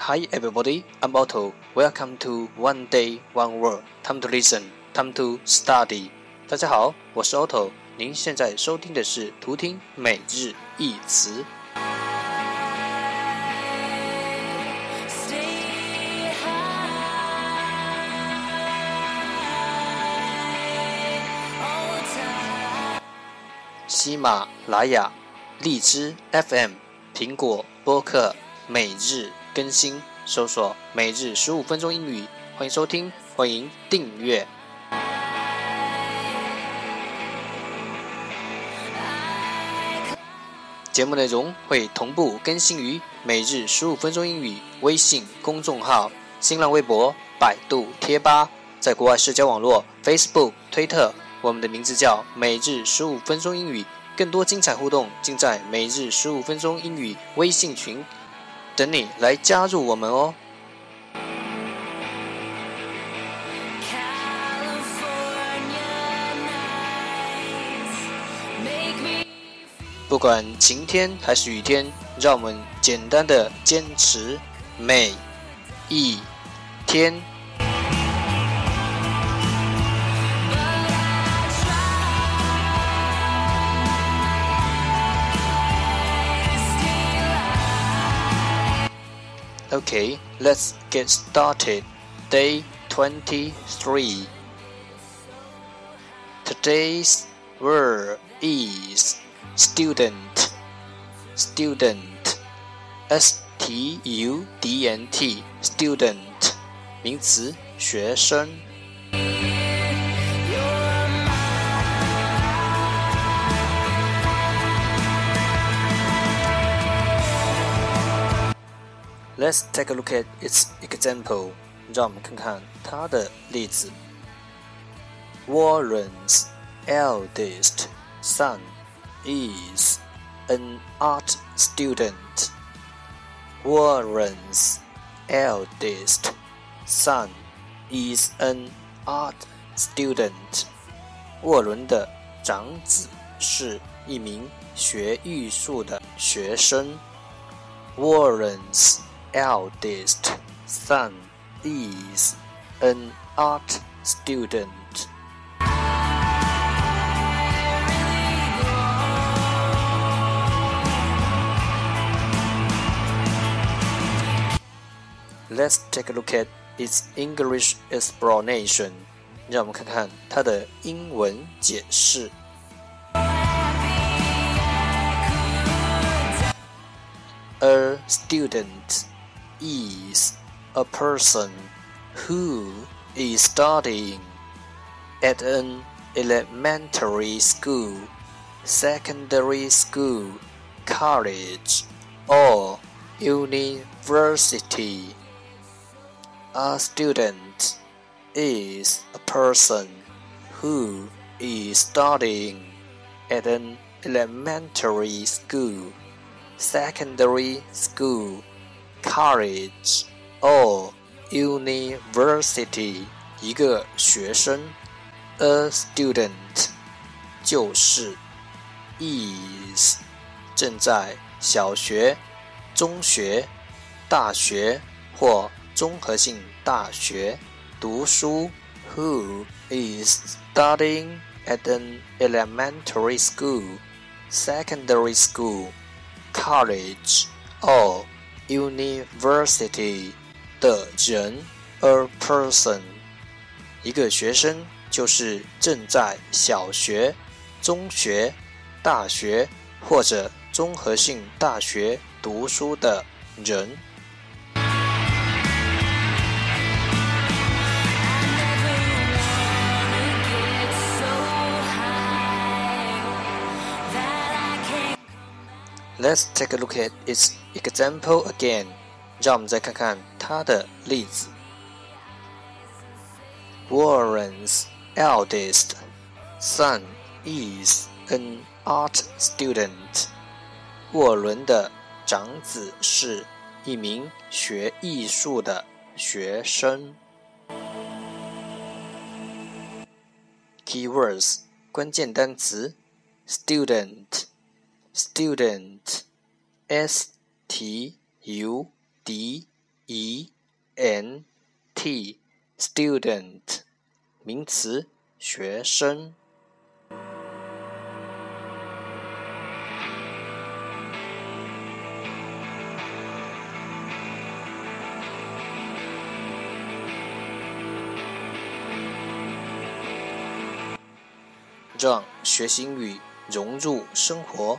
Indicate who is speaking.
Speaker 1: Hi everybody, I'm Otto. Welcome to One Day One Word. Time to listen, time to study. 大家好，我是 Otto。您现在收听的是图听每日一词。喜马拉雅、荔枝 FM、苹果播客每日更新，搜索“每日十五分钟英语”，欢迎收听，欢迎订阅。节目内容会同步更新于“每日十五分钟英语”微信公众号、新浪微博、百度贴吧，在国外社交网络 Facebook、推特。我们的名字叫每日十五分钟英语，更多精彩互动尽在每日十五分钟英语微信群，等你来加入我们哦。不管晴天还是雨天，让我们简单的坚持每一天。Okay, let's get started. Day 23. Today's word is student. Student. S T U D N T. Student. 名词，学生。 Let's take a look at its example. 让我们看看它的例子。Warren's eldest son is an art student. Warren's eldest son is an art student. 沃伦的长子是一名学艺术的学生。Warren's eldest son is an art student. Let's take a look at its English explanation. 让我们看看它的英文解释。A student is a person who is studying at an elementary school, secondary school, college, or university. A student is a person who is studying at an elementary school, secondary school, college or university 一个学生，a student 就是 is 正在小学、中学、大学或综合性大学读书，who is studying at an elementary school, secondary school, college or University 的人，a person，一个学生就是正在小学、中学、大学或者综合性大学读书的人。Let's take a look at its example again. 让我们再看看它的例子。Warren's eldest son is an art student. 沃伦的长子是一名学艺术的学生。Keywords 关键单词：student。 Student, s t u d e n t student 名词，学生。让学习英语融入生活，